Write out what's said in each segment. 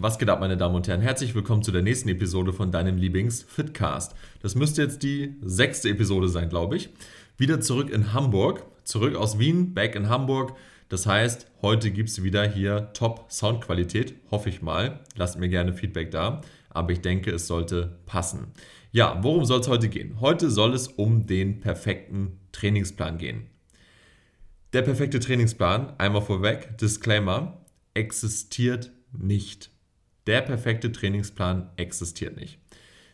Was geht ab, meine Damen und Herren? Herzlich willkommen zu der nächsten Episode von deinem Lieblings-Fitcast. Das müsste jetzt die sechste Episode sein, glaube ich. Wieder zurück in Hamburg, zurück aus Wien, back in Hamburg. Das heißt, heute gibt es wieder hier Top-Soundqualität, hoffe ich mal. Lasst mir gerne Feedback da, aber ich denke, es sollte passen. Ja, worum soll es heute gehen? Heute soll es um den perfekten Trainingsplan gehen. Der perfekte Trainingsplan, einmal vorweg, Disclaimer, existiert nicht. Der perfekte Trainingsplan existiert nicht.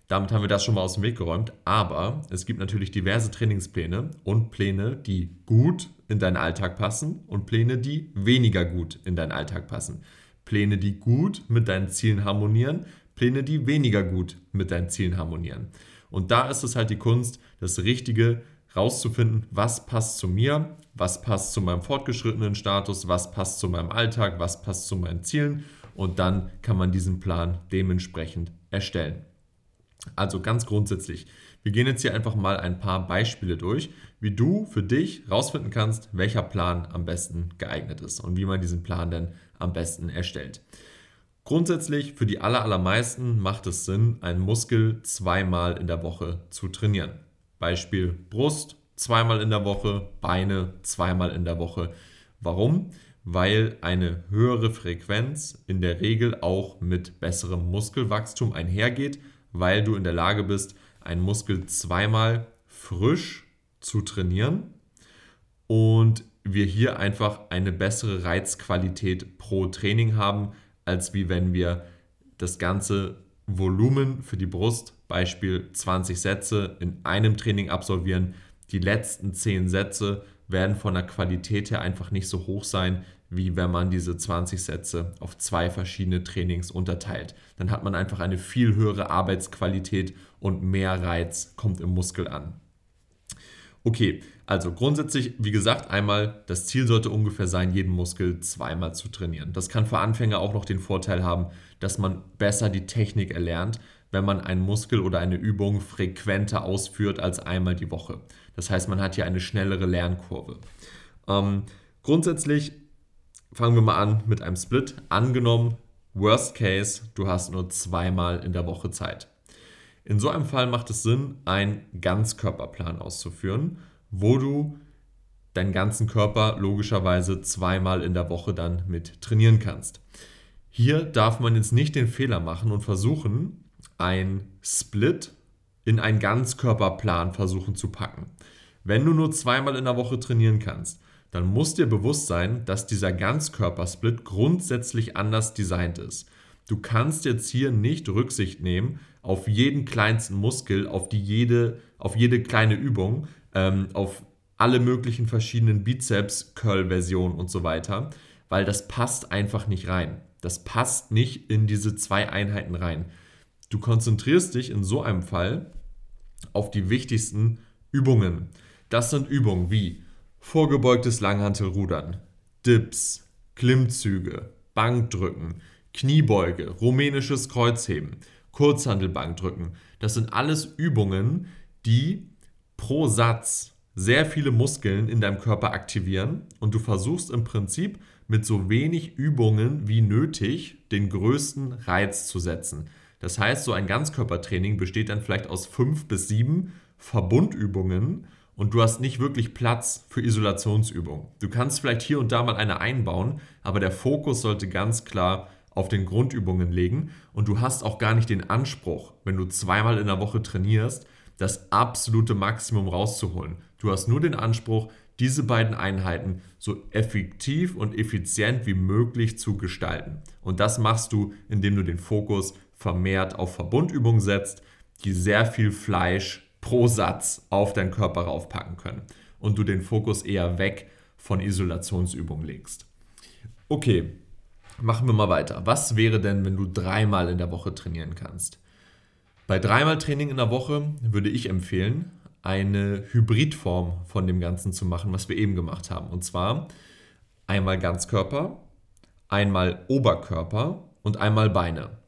Damit haben wir das schon mal aus dem Weg geräumt. Aber es gibt natürlich diverse Trainingspläne und Pläne, die gut in deinen Alltag passen und Pläne, die weniger gut in deinen Alltag passen. Pläne, die gut mit deinen Zielen harmonieren, Pläne, die weniger gut mit deinen Zielen harmonieren. Und da ist es halt die Kunst, das Richtige rauszufinden, was passt zu mir, was passt zu meinem fortgeschrittenen Status, was passt zu meinem Alltag, was passt zu meinen Zielen und dann kann man diesen Plan dementsprechend erstellen. Also ganz grundsätzlich, wir gehen jetzt hier einfach mal ein paar Beispiele durch, wie du für dich herausfinden kannst, welcher Plan am besten geeignet ist und wie man diesen Plan dann am besten erstellt. Grundsätzlich für die allermeisten macht es Sinn, einen Muskel zweimal in der Woche zu trainieren. Beispiel Brust zweimal in der Woche, Beine zweimal in der Woche. Warum? weil eine höhere Frequenz in der Regel auch mit besserem Muskelwachstum einhergeht, weil du in der Lage bist, einen Muskel zweimal frisch zu trainieren und wir hier einfach eine bessere Reizqualität pro Training haben, als wie wenn wir das ganze Volumen für die Brust, Beispiel 20 Sätze, in einem Training absolvieren. Die letzten 10 Sätze werden von der Qualität her einfach nicht so hoch sein, wie wenn man diese 20 Sätze auf zwei verschiedene Trainings unterteilt. Dann hat man einfach eine viel höhere Arbeitsqualität und mehr Reiz kommt im Muskel an. Okay, also grundsätzlich, wie gesagt, einmal, das Ziel sollte ungefähr sein, jeden Muskel zweimal zu trainieren. Das kann für Anfänger auch noch den Vorteil haben, dass man besser die Technik erlernt, wenn man einen Muskel oder eine Übung frequenter ausführt als einmal die Woche. Das heißt, man hat hier eine schnellere Lernkurve. Ähm, grundsätzlich fangen wir mal an mit einem Split. Angenommen, Worst Case, du hast nur zweimal in der Woche Zeit. In so einem Fall macht es Sinn, einen Ganzkörperplan auszuführen, wo du deinen ganzen Körper logischerweise zweimal in der Woche dann mit trainieren kannst. Hier darf man jetzt nicht den Fehler machen und versuchen, ein Split in einen Ganzkörperplan versuchen zu packen. Wenn du nur zweimal in der Woche trainieren kannst, dann muss dir bewusst sein, dass dieser Ganzkörpersplit grundsätzlich anders designt ist. Du kannst jetzt hier nicht Rücksicht nehmen auf jeden kleinsten Muskel, auf, die jede, auf jede kleine Übung, ähm, auf alle möglichen verschiedenen Bizeps-Curl-Versionen und so weiter, weil das passt einfach nicht rein. Das passt nicht in diese zwei Einheiten rein. Du konzentrierst dich in so einem Fall auf die wichtigsten Übungen. Das sind Übungen wie vorgebeugtes Langhantelrudern, Dips, Klimmzüge, Bankdrücken, Kniebeuge, rumänisches Kreuzheben, Kurzhantelbankdrücken. Das sind alles Übungen, die pro Satz sehr viele Muskeln in deinem Körper aktivieren und du versuchst im Prinzip mit so wenig Übungen wie nötig den größten Reiz zu setzen. Das heißt, so ein Ganzkörpertraining besteht dann vielleicht aus fünf bis sieben Verbundübungen und du hast nicht wirklich Platz für Isolationsübungen. Du kannst vielleicht hier und da mal eine einbauen, aber der Fokus sollte ganz klar auf den Grundübungen legen und du hast auch gar nicht den Anspruch, wenn du zweimal in der Woche trainierst, das absolute Maximum rauszuholen. Du hast nur den Anspruch, diese beiden Einheiten so effektiv und effizient wie möglich zu gestalten. Und das machst du, indem du den Fokus vermehrt auf Verbundübungen setzt, die sehr viel Fleisch pro Satz auf deinen Körper raufpacken können und du den Fokus eher weg von Isolationsübungen legst. Okay, machen wir mal weiter. Was wäre denn, wenn du dreimal in der Woche trainieren kannst? Bei dreimal Training in der Woche würde ich empfehlen, eine Hybridform von dem Ganzen zu machen, was wir eben gemacht haben. Und zwar einmal Ganzkörper, einmal Oberkörper und einmal Beine.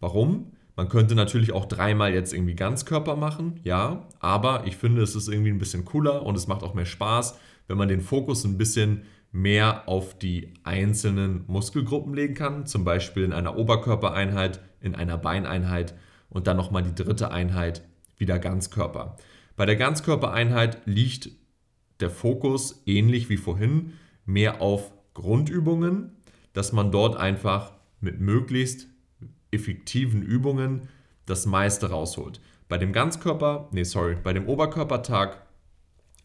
Warum? Man könnte natürlich auch dreimal jetzt irgendwie Ganzkörper machen, ja, aber ich finde, es ist irgendwie ein bisschen cooler und es macht auch mehr Spaß, wenn man den Fokus ein bisschen mehr auf die einzelnen Muskelgruppen legen kann, zum Beispiel in einer Oberkörpereinheit, in einer Beineinheit und dann nochmal die dritte Einheit wieder Ganzkörper. Bei der Ganzkörpereinheit liegt der Fokus ähnlich wie vorhin mehr auf Grundübungen, dass man dort einfach mit möglichst effektiven Übungen das meiste rausholt. Bei dem Ganzkörper, nee, sorry, bei dem Oberkörpertag,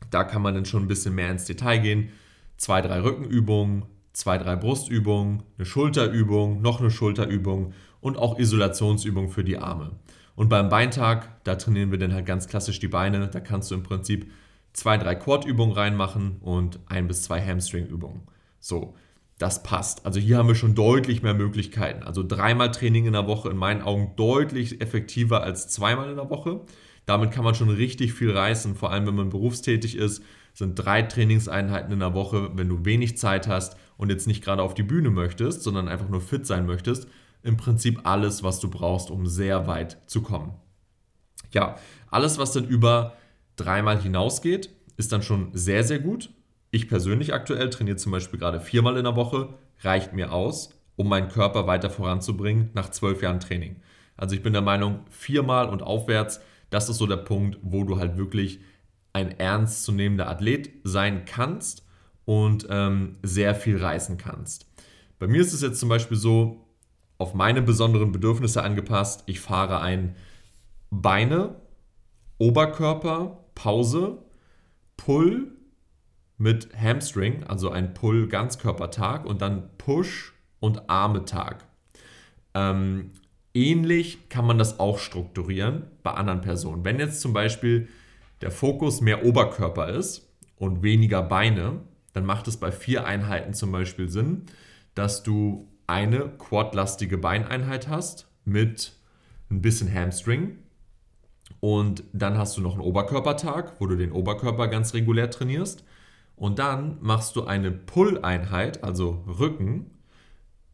da kann man dann schon ein bisschen mehr ins Detail gehen. Zwei, drei Rückenübungen, zwei, drei Brustübungen, eine Schulterübung, noch eine Schulterübung und auch Isolationsübungen für die Arme. Und beim Beintag, da trainieren wir dann halt ganz klassisch die Beine. Da kannst du im Prinzip zwei, drei Quad-Übungen reinmachen und ein bis zwei Hamstring-Übungen. So, das passt. Also hier haben wir schon deutlich mehr Möglichkeiten. Also dreimal Training in der Woche in meinen Augen deutlich effektiver als zweimal in der Woche. Damit kann man schon richtig viel reißen, vor allem wenn man berufstätig ist. Sind drei Trainingseinheiten in der Woche, wenn du wenig Zeit hast und jetzt nicht gerade auf die Bühne möchtest, sondern einfach nur fit sein möchtest. Im Prinzip alles, was du brauchst, um sehr weit zu kommen. Ja, alles, was dann über dreimal hinausgeht, ist dann schon sehr, sehr gut. Ich persönlich aktuell trainiere zum Beispiel gerade viermal in der Woche, reicht mir aus, um meinen Körper weiter voranzubringen nach zwölf Jahren Training. Also ich bin der Meinung, viermal und aufwärts, das ist so der Punkt, wo du halt wirklich ein ernstzunehmender Athlet sein kannst und ähm, sehr viel reißen kannst. Bei mir ist es jetzt zum Beispiel so, auf meine besonderen Bedürfnisse angepasst. Ich fahre ein Beine, Oberkörper, Pause, Pull, mit Hamstring, also ein Pull-Ganzkörpertag und dann Push- und Arme-Tag. Ähm, ähnlich kann man das auch strukturieren bei anderen Personen. Wenn jetzt zum Beispiel der Fokus mehr Oberkörper ist und weniger Beine, dann macht es bei vier Einheiten zum Beispiel Sinn, dass du eine quadlastige Beineinheit hast mit ein bisschen Hamstring. Und dann hast du noch einen Oberkörpertag, wo du den Oberkörper ganz regulär trainierst. Und dann machst du eine Pull-Einheit, also Rücken,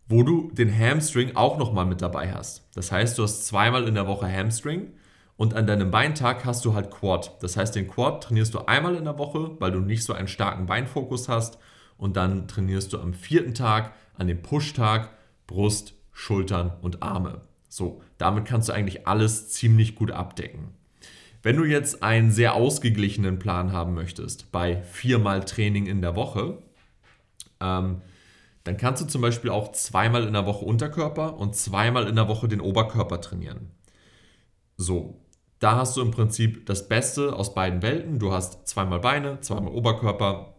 wo du den Hamstring auch nochmal mit dabei hast. Das heißt, du hast zweimal in der Woche Hamstring und an deinem Beintag hast du halt Quad. Das heißt, den Quad trainierst du einmal in der Woche, weil du nicht so einen starken Beinfokus hast. Und dann trainierst du am vierten Tag, an dem Push-Tag, Brust, Schultern und Arme. So, damit kannst du eigentlich alles ziemlich gut abdecken. Wenn du jetzt einen sehr ausgeglichenen Plan haben möchtest, bei viermal Training in der Woche, ähm, dann kannst du zum Beispiel auch zweimal in der Woche Unterkörper und zweimal in der Woche den Oberkörper trainieren. So, da hast du im Prinzip das Beste aus beiden Welten. Du hast zweimal Beine, zweimal Oberkörper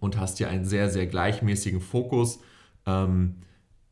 und hast hier einen sehr, sehr gleichmäßigen Fokus ähm,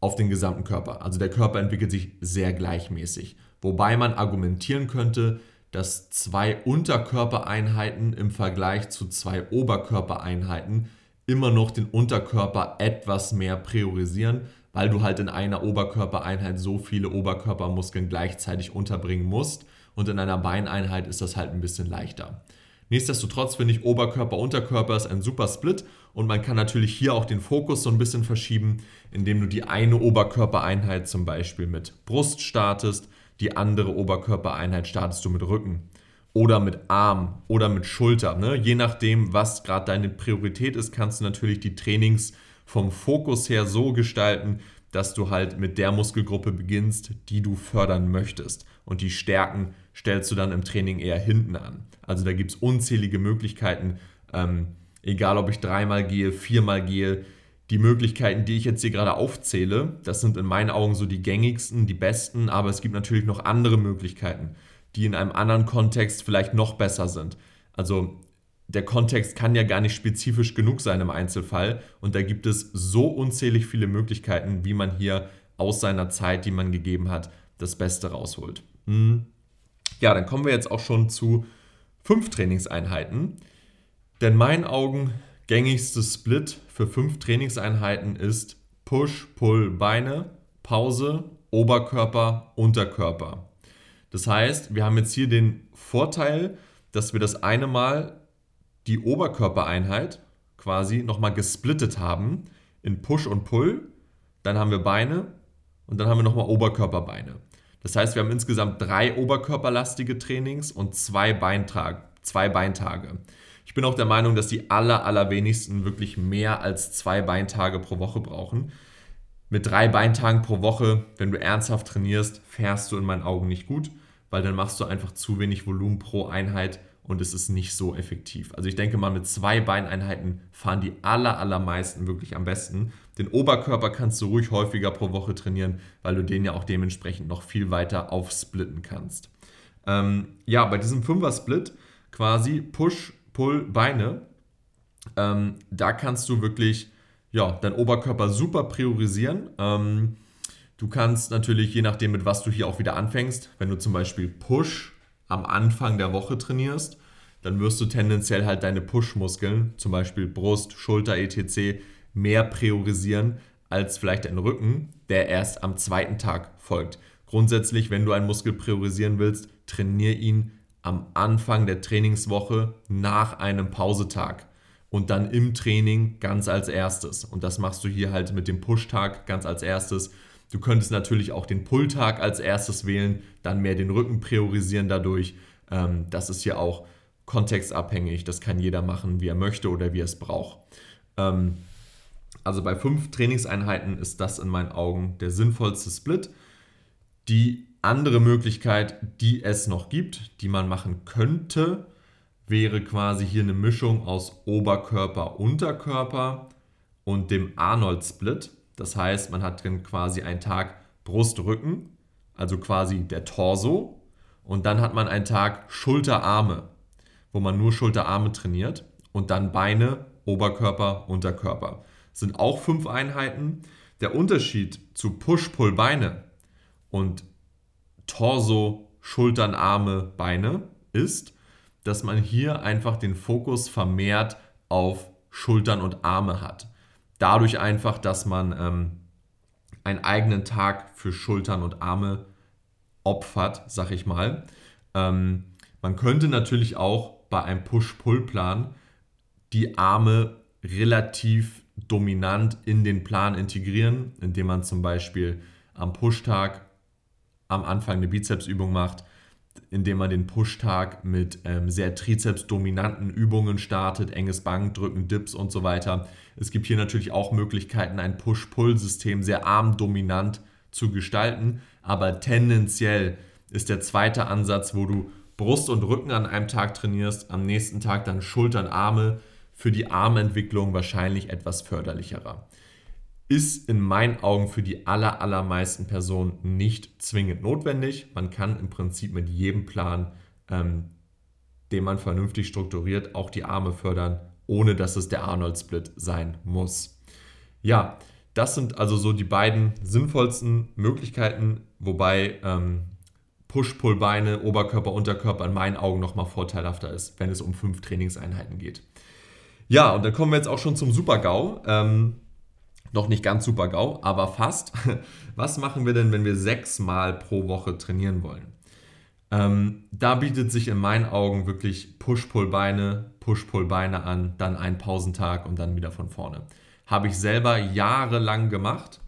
auf den gesamten Körper. Also der Körper entwickelt sich sehr gleichmäßig. Wobei man argumentieren könnte, dass zwei Unterkörpereinheiten im Vergleich zu zwei Oberkörpereinheiten immer noch den Unterkörper etwas mehr priorisieren, weil du halt in einer Oberkörpereinheit so viele Oberkörpermuskeln gleichzeitig unterbringen musst und in einer Beineinheit ist das halt ein bisschen leichter. Nichtsdestotrotz finde ich Oberkörper, Unterkörper ist ein super Split und man kann natürlich hier auch den Fokus so ein bisschen verschieben, indem du die eine Oberkörpereinheit zum Beispiel mit Brust startest, die andere Oberkörpereinheit startest du mit Rücken oder mit Arm oder mit Schulter. Ne? Je nachdem, was gerade deine Priorität ist, kannst du natürlich die Trainings vom Fokus her so gestalten, dass du halt mit der Muskelgruppe beginnst, die du fördern möchtest. Und die Stärken stellst du dann im Training eher hinten an. Also da gibt es unzählige Möglichkeiten, ähm, egal ob ich dreimal gehe, viermal gehe, die Möglichkeiten, die ich jetzt hier gerade aufzähle, das sind in meinen Augen so die gängigsten, die besten, aber es gibt natürlich noch andere Möglichkeiten, die in einem anderen Kontext vielleicht noch besser sind. Also der Kontext kann ja gar nicht spezifisch genug sein im Einzelfall und da gibt es so unzählig viele Möglichkeiten, wie man hier aus seiner Zeit, die man gegeben hat, das Beste rausholt. Hm. Ja, dann kommen wir jetzt auch schon zu fünf Trainingseinheiten. Denn in meinen Augen gängigste Split für fünf Trainingseinheiten ist Push, Pull, Beine, Pause, Oberkörper, Unterkörper. Das heißt, wir haben jetzt hier den Vorteil, dass wir das eine Mal die Oberkörpereinheit quasi nochmal gesplittet haben in Push und Pull. Dann haben wir Beine und dann haben wir nochmal Oberkörperbeine. Das heißt, wir haben insgesamt drei oberkörperlastige Trainings und zwei, Beintrag, zwei Beintage. Ich bin auch der Meinung, dass die aller, allerwenigsten wirklich mehr als zwei Beintage pro Woche brauchen. Mit drei Beintagen pro Woche, wenn du ernsthaft trainierst, fährst du in meinen Augen nicht gut, weil dann machst du einfach zu wenig Volumen pro Einheit und es ist nicht so effektiv. Also ich denke mal, mit zwei Beineinheiten fahren die aller, allermeisten wirklich am besten. Den Oberkörper kannst du ruhig häufiger pro Woche trainieren, weil du den ja auch dementsprechend noch viel weiter aufsplitten kannst. Ähm, ja, bei diesem Fünfer-Split quasi Push, Pull, Beine, ähm, da kannst du wirklich ja, deinen Oberkörper super priorisieren. Ähm, du kannst natürlich, je nachdem, mit was du hier auch wieder anfängst, wenn du zum Beispiel Push am Anfang der Woche trainierst, dann wirst du tendenziell halt deine Push-Muskeln, zum Beispiel Brust, Schulter, etc., mehr priorisieren als vielleicht dein Rücken, der erst am zweiten Tag folgt. Grundsätzlich, wenn du einen Muskel priorisieren willst, trainiere ihn am Anfang der Trainingswoche nach einem Pausetag und dann im Training ganz als erstes. Und das machst du hier halt mit dem Push-Tag ganz als erstes. Du könntest natürlich auch den Pull-Tag als erstes wählen, dann mehr den Rücken priorisieren dadurch. Ähm, das ist ja auch kontextabhängig. Das kann jeder machen, wie er möchte oder wie er es braucht. Ähm, also bei fünf Trainingseinheiten ist das in meinen Augen der sinnvollste Split. Die andere Möglichkeit, die es noch gibt, die man machen könnte, wäre quasi hier eine Mischung aus Oberkörper, Unterkörper und dem Arnold-Split. Das heißt, man hat dann quasi einen Tag Brust-Rücken, also quasi der Torso. Und dann hat man einen Tag Schulter-Arme, wo man nur Schulter-Arme trainiert. Und dann Beine, Oberkörper, Unterkörper. Das sind auch fünf Einheiten. Der Unterschied zu Push-Pull-Beine und Torso, Schultern, Arme, Beine ist, dass man hier einfach den Fokus vermehrt auf Schultern und Arme hat. Dadurch einfach, dass man ähm, einen eigenen Tag für Schultern und Arme opfert, sag ich mal. Ähm, man könnte natürlich auch bei einem Push-Pull-Plan die Arme relativ dominant in den Plan integrieren, indem man zum Beispiel am Push-Tag am Anfang eine Bizepsübung macht, indem man den Push-Tag mit ähm, sehr trizepsdominanten Übungen startet, enges Bankdrücken, Dips und so weiter. Es gibt hier natürlich auch Möglichkeiten, ein Push-Pull-System sehr armdominant zu gestalten, aber tendenziell ist der zweite Ansatz, wo du Brust und Rücken an einem Tag trainierst, am nächsten Tag dann Schultern, Arme, für die Armentwicklung wahrscheinlich etwas förderlicherer ist in meinen Augen für die aller, allermeisten Personen nicht zwingend notwendig. Man kann im Prinzip mit jedem Plan, ähm, den man vernünftig strukturiert, auch die Arme fördern, ohne dass es der Arnold-Split sein muss. Ja, das sind also so die beiden sinnvollsten Möglichkeiten, wobei ähm, Push-Pull-Beine, Oberkörper, Unterkörper in meinen Augen nochmal vorteilhafter ist, wenn es um fünf Trainingseinheiten geht. Ja, und dann kommen wir jetzt auch schon zum Super-GAU. Ähm, noch nicht ganz super GAU, aber fast. Was machen wir denn, wenn wir sechsmal pro Woche trainieren wollen? Ähm, da bietet sich in meinen Augen wirklich Push-Pull-Beine, Push-Pull-Beine an, dann ein Pausentag und dann wieder von vorne. Habe ich selber jahrelang gemacht,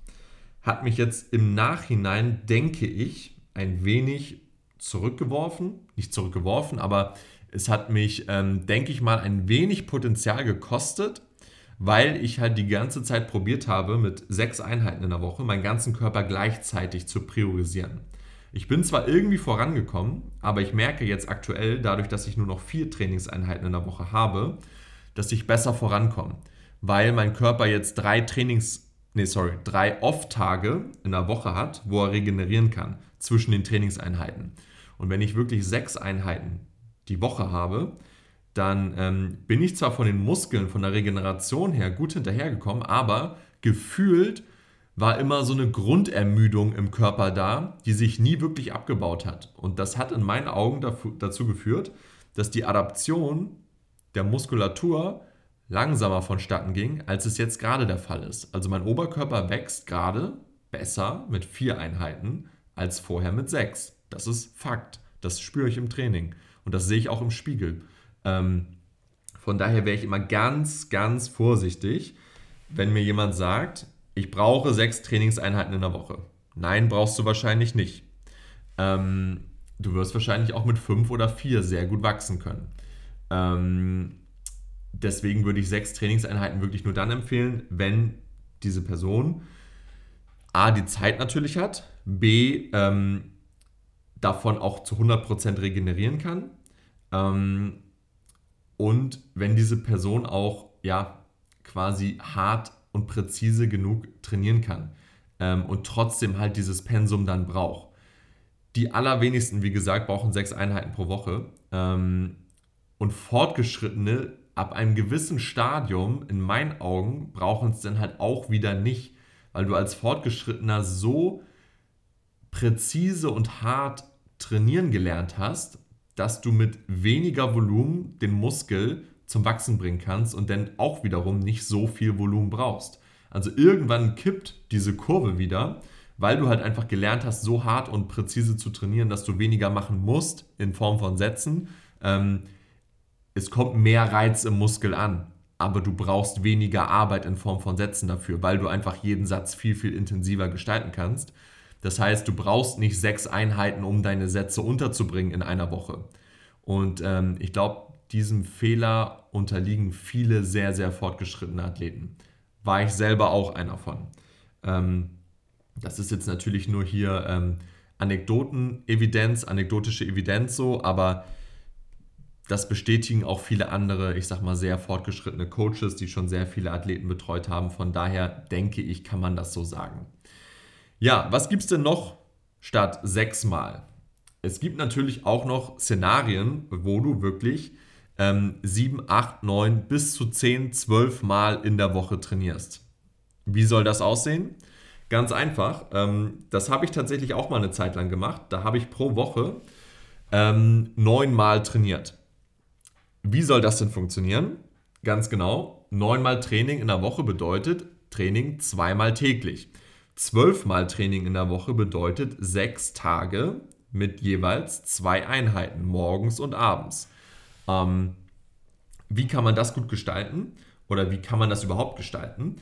hat mich jetzt im Nachhinein, denke ich, ein wenig zurückgeworfen. Nicht zurückgeworfen, aber es hat mich, ähm, denke ich mal, ein wenig Potenzial gekostet, weil ich halt die ganze Zeit probiert habe, mit sechs Einheiten in der Woche meinen ganzen Körper gleichzeitig zu priorisieren. Ich bin zwar irgendwie vorangekommen, aber ich merke jetzt aktuell, dadurch, dass ich nur noch vier Trainingseinheiten in der Woche habe, dass ich besser vorankomme, weil mein Körper jetzt drei Trainings, nee, sorry, drei Off-Tage in der Woche hat, wo er regenerieren kann zwischen den Trainingseinheiten. Und wenn ich wirklich sechs Einheiten die Woche habe, dann ähm, bin ich zwar von den Muskeln, von der Regeneration her gut hinterhergekommen, aber gefühlt war immer so eine Grundermüdung im Körper da, die sich nie wirklich abgebaut hat. Und das hat in meinen Augen dazu geführt, dass die Adaption der Muskulatur langsamer vonstatten ging, als es jetzt gerade der Fall ist. Also mein Oberkörper wächst gerade besser mit vier Einheiten als vorher mit sechs. Das ist Fakt. Das spüre ich im Training. Und das sehe ich auch im Spiegel. Ähm, von daher wäre ich immer ganz, ganz vorsichtig, wenn mir jemand sagt, ich brauche sechs Trainingseinheiten in der Woche. Nein, brauchst du wahrscheinlich nicht. Ähm, du wirst wahrscheinlich auch mit fünf oder vier sehr gut wachsen können. Ähm, deswegen würde ich sechs Trainingseinheiten wirklich nur dann empfehlen, wenn diese Person A, die Zeit natürlich hat, B, ähm, davon auch zu 100% regenerieren kann ähm, und wenn diese Person auch ja, quasi hart und präzise genug trainieren kann ähm, und trotzdem halt dieses Pensum dann braucht. Die allerwenigsten, wie gesagt, brauchen sechs Einheiten pro Woche. Ähm, und Fortgeschrittene ab einem gewissen Stadium, in meinen Augen, brauchen es dann halt auch wieder nicht, weil du als Fortgeschrittener so präzise und hart trainieren gelernt hast, dass du mit weniger Volumen den Muskel zum Wachsen bringen kannst und dann auch wiederum nicht so viel Volumen brauchst. Also irgendwann kippt diese Kurve wieder, weil du halt einfach gelernt hast, so hart und präzise zu trainieren, dass du weniger machen musst in Form von Sätzen. Ähm, es kommt mehr Reiz im Muskel an, aber du brauchst weniger Arbeit in Form von Sätzen dafür, weil du einfach jeden Satz viel, viel intensiver gestalten kannst. Das heißt, du brauchst nicht sechs Einheiten, um deine Sätze unterzubringen in einer Woche. Und ähm, ich glaube, diesem Fehler unterliegen viele sehr, sehr fortgeschrittene Athleten war ich selber auch einer von. Ähm, das ist jetzt natürlich nur hier ähm, Anekdoten-Evidenz, anekdotische Evidenz so, aber das bestätigen auch viele andere, ich sag mal, sehr fortgeschrittene Coaches, die schon sehr viele Athleten betreut haben. Von daher denke ich, kann man das so sagen. Ja, was gibt es denn noch statt sechsmal? Es gibt natürlich auch noch Szenarien, wo du wirklich ähm, 7, 8, 9 bis zu 10, 12 Mal in der Woche trainierst. Wie soll das aussehen? Ganz einfach. Ähm, das habe ich tatsächlich auch mal eine Zeit lang gemacht. Da habe ich pro Woche ähm, neunmal trainiert. Wie soll das denn funktionieren? Ganz genau. Neunmal Training in der Woche bedeutet Training zweimal täglich. Zwölfmal Training in der Woche bedeutet sechs Tage mit jeweils zwei Einheiten, morgens und abends. Ähm, wie kann man das gut gestalten oder wie kann man das überhaupt gestalten?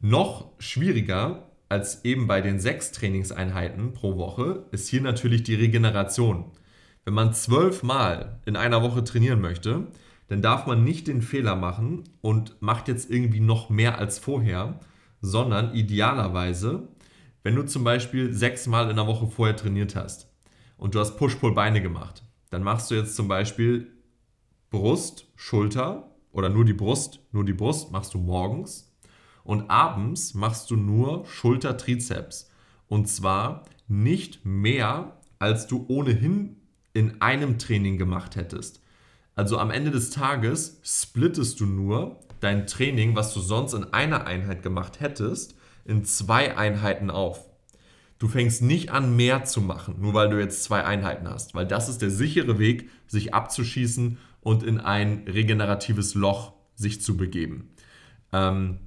Noch schwieriger als eben bei den sechs Trainingseinheiten pro Woche ist hier natürlich die Regeneration. Wenn man zwölfmal in einer Woche trainieren möchte, dann darf man nicht den Fehler machen und macht jetzt irgendwie noch mehr als vorher, sondern idealerweise, wenn du zum Beispiel sechsmal in der Woche vorher trainiert hast und du hast Push-Pull-Beine gemacht, dann machst du jetzt zum Beispiel Brust, Schulter oder nur die Brust, nur die Brust machst du morgens und abends machst du nur Schulter, Trizeps. Und zwar nicht mehr, als du ohnehin in einem Training gemacht hättest. Also am Ende des Tages splittest du nur dein Training, was du sonst in einer Einheit gemacht hättest, in zwei Einheiten auf. Du fängst nicht an, mehr zu machen, nur weil du jetzt zwei Einheiten hast, weil das ist der sichere Weg, sich abzuschießen und in ein regeneratives Loch sich zu begeben. Ähm,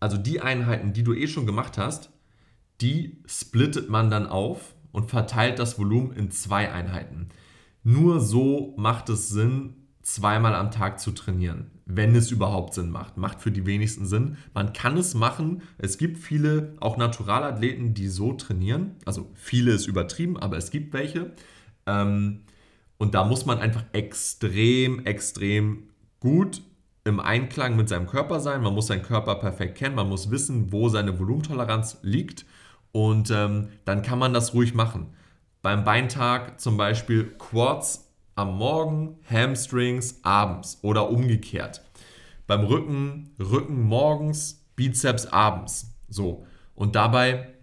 also die Einheiten, die du eh schon gemacht hast, die splittet man dann auf und verteilt das Volumen in zwei Einheiten. Nur so macht es Sinn, zweimal am Tag zu trainieren, wenn es überhaupt Sinn macht. Macht für die wenigsten Sinn. Man kann es machen. Es gibt viele, auch Naturalathleten, die so trainieren. Also viele ist übertrieben, aber es gibt welche. Ähm, und da muss man einfach extrem, extrem gut im Einklang mit seinem Körper sein. Man muss seinen Körper perfekt kennen. Man muss wissen, wo seine Volumentoleranz liegt. Und ähm, dann kann man das ruhig machen. Beim Beintag zum Beispiel Quads am Morgen, Hamstrings abends oder umgekehrt. Beim Rücken, Rücken morgens, Bizeps abends. So. Und dabei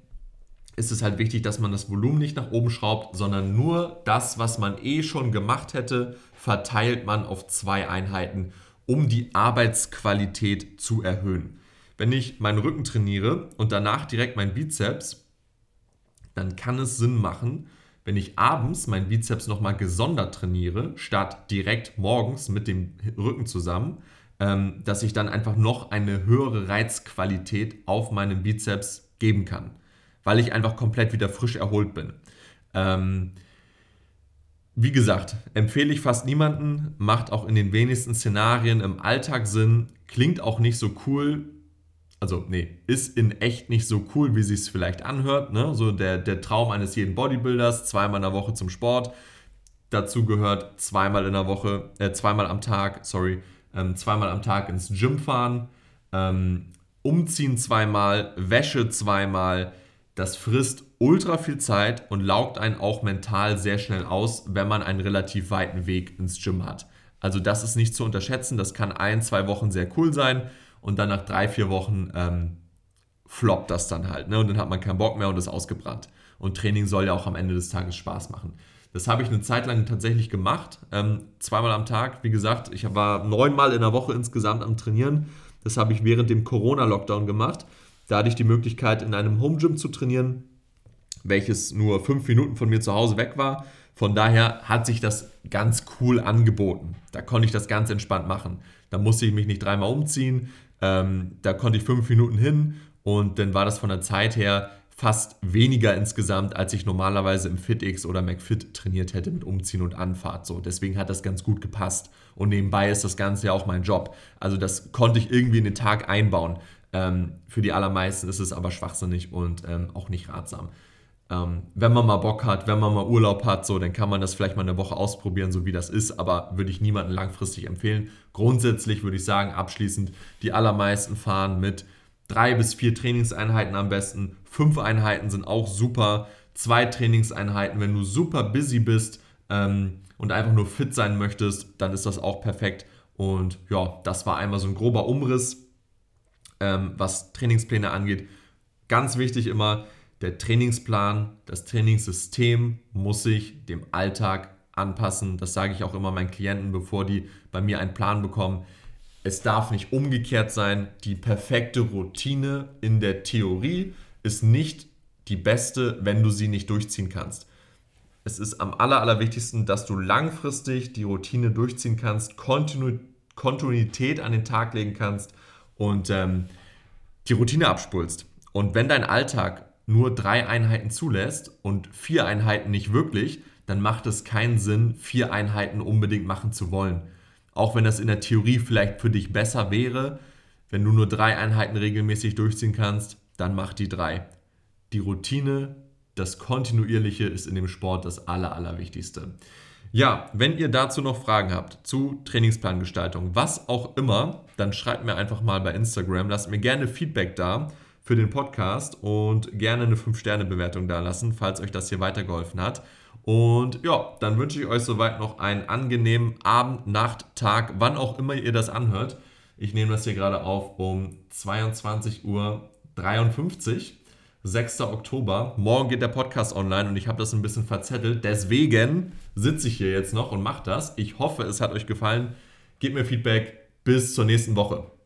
ist es halt wichtig, dass man das Volumen nicht nach oben schraubt, sondern nur das, was man eh schon gemacht hätte, verteilt man auf zwei Einheiten, um die Arbeitsqualität zu erhöhen. Wenn ich meinen Rücken trainiere und danach direkt meinen Bizeps, dann kann es Sinn machen, wenn ich abends meinen Bizeps nochmal gesondert trainiere, statt direkt morgens mit dem Rücken zusammen, ähm, dass ich dann einfach noch eine höhere Reizqualität auf meinen Bizeps geben kann weil ich einfach komplett wieder frisch erholt bin. Ähm, wie gesagt, empfehle ich fast niemanden, macht auch in den wenigsten Szenarien im Alltag Sinn, klingt auch nicht so cool, also nee, ist in echt nicht so cool, wie sich es vielleicht anhört. Ne? So der, der Traum eines jeden Bodybuilders, zweimal in der Woche zum Sport. Dazu gehört zweimal in der Woche, äh, zweimal am Tag, sorry, ähm, zweimal am Tag ins Gym fahren, ähm, umziehen zweimal, Wäsche zweimal. Das frisst ultra viel Zeit und laugt einen auch mental sehr schnell aus, wenn man einen relativ weiten Weg ins Gym hat. Also das ist nicht zu unterschätzen. Das kann ein, zwei Wochen sehr cool sein und dann nach drei, vier Wochen ähm, floppt das dann halt. Ne? Und dann hat man keinen Bock mehr und ist ausgebrannt. Und Training soll ja auch am Ende des Tages Spaß machen. Das habe ich eine Zeit lang tatsächlich gemacht. Ähm, zweimal am Tag. Wie gesagt, ich war neunmal in der Woche insgesamt am Trainieren. Das habe ich während dem Corona-Lockdown gemacht. Da hatte ich die Möglichkeit, in einem Home Gym zu trainieren, welches nur fünf Minuten von mir zu Hause weg war. Von daher hat sich das ganz cool angeboten. Da konnte ich das ganz entspannt machen. Da musste ich mich nicht dreimal umziehen. Ähm, da konnte ich fünf Minuten hin und dann war das von der Zeit her fast weniger insgesamt, als ich normalerweise im FitX oder McFit trainiert hätte mit Umziehen und Anfahrt. So, deswegen hat das ganz gut gepasst. Und nebenbei ist das Ganze ja auch mein Job. Also das konnte ich irgendwie in den Tag einbauen. Ähm, für die allermeisten ist es aber schwachsinnig und ähm, auch nicht ratsam. Ähm, wenn man mal Bock hat, wenn man mal Urlaub hat, so, dann kann man das vielleicht mal eine Woche ausprobieren, so wie das ist, aber würde ich niemandem langfristig empfehlen. Grundsätzlich würde ich sagen, abschließend, die allermeisten fahren mit drei bis vier Trainingseinheiten am besten. Fünf Einheiten sind auch super. Zwei Trainingseinheiten, wenn du super busy bist ähm, und einfach nur fit sein möchtest, dann ist das auch perfekt. Und ja, das war einmal so ein grober Umriss, ähm, was Trainingspläne angeht. Ganz wichtig immer, der Trainingsplan, das Trainingssystem muss sich dem Alltag anpassen. Das sage ich auch immer meinen Klienten, bevor die bei mir einen Plan bekommen. Es darf nicht umgekehrt sein. Die perfekte Routine in der Theorie ist nicht die beste, wenn du sie nicht durchziehen kannst. Es ist am aller, allerwichtigsten, dass du langfristig die Routine durchziehen kannst, Kontinu Kontinuität an den Tag legen kannst und ähm, die Routine abspulst. Und wenn dein Alltag nur drei Einheiten zulässt und vier Einheiten nicht wirklich, dann macht es keinen Sinn, vier Einheiten unbedingt machen zu wollen. Auch wenn das in der Theorie vielleicht für dich besser wäre, wenn du nur drei Einheiten regelmäßig durchziehen kannst, dann mach die drei. Die Routine, das Kontinuierliche ist in dem Sport das Aller, Allerwichtigste. Ja, wenn ihr dazu noch Fragen habt zu Trainingsplangestaltung, was auch immer, dann schreibt mir einfach mal bei Instagram, lasst mir gerne Feedback da für den Podcast und gerne eine 5-Sterne-Bewertung da lassen, falls euch das hier weitergeholfen hat. Und ja, dann wünsche ich euch soweit noch einen angenehmen Abend, Nacht, Tag, wann auch immer ihr das anhört. Ich nehme das hier gerade auf um 22.53 Uhr. 6. Oktober. Morgen geht der Podcast online und ich habe das ein bisschen verzettelt. Deswegen sitze ich hier jetzt noch und mache das. Ich hoffe, es hat euch gefallen. Gebt mir Feedback. Bis zur nächsten Woche.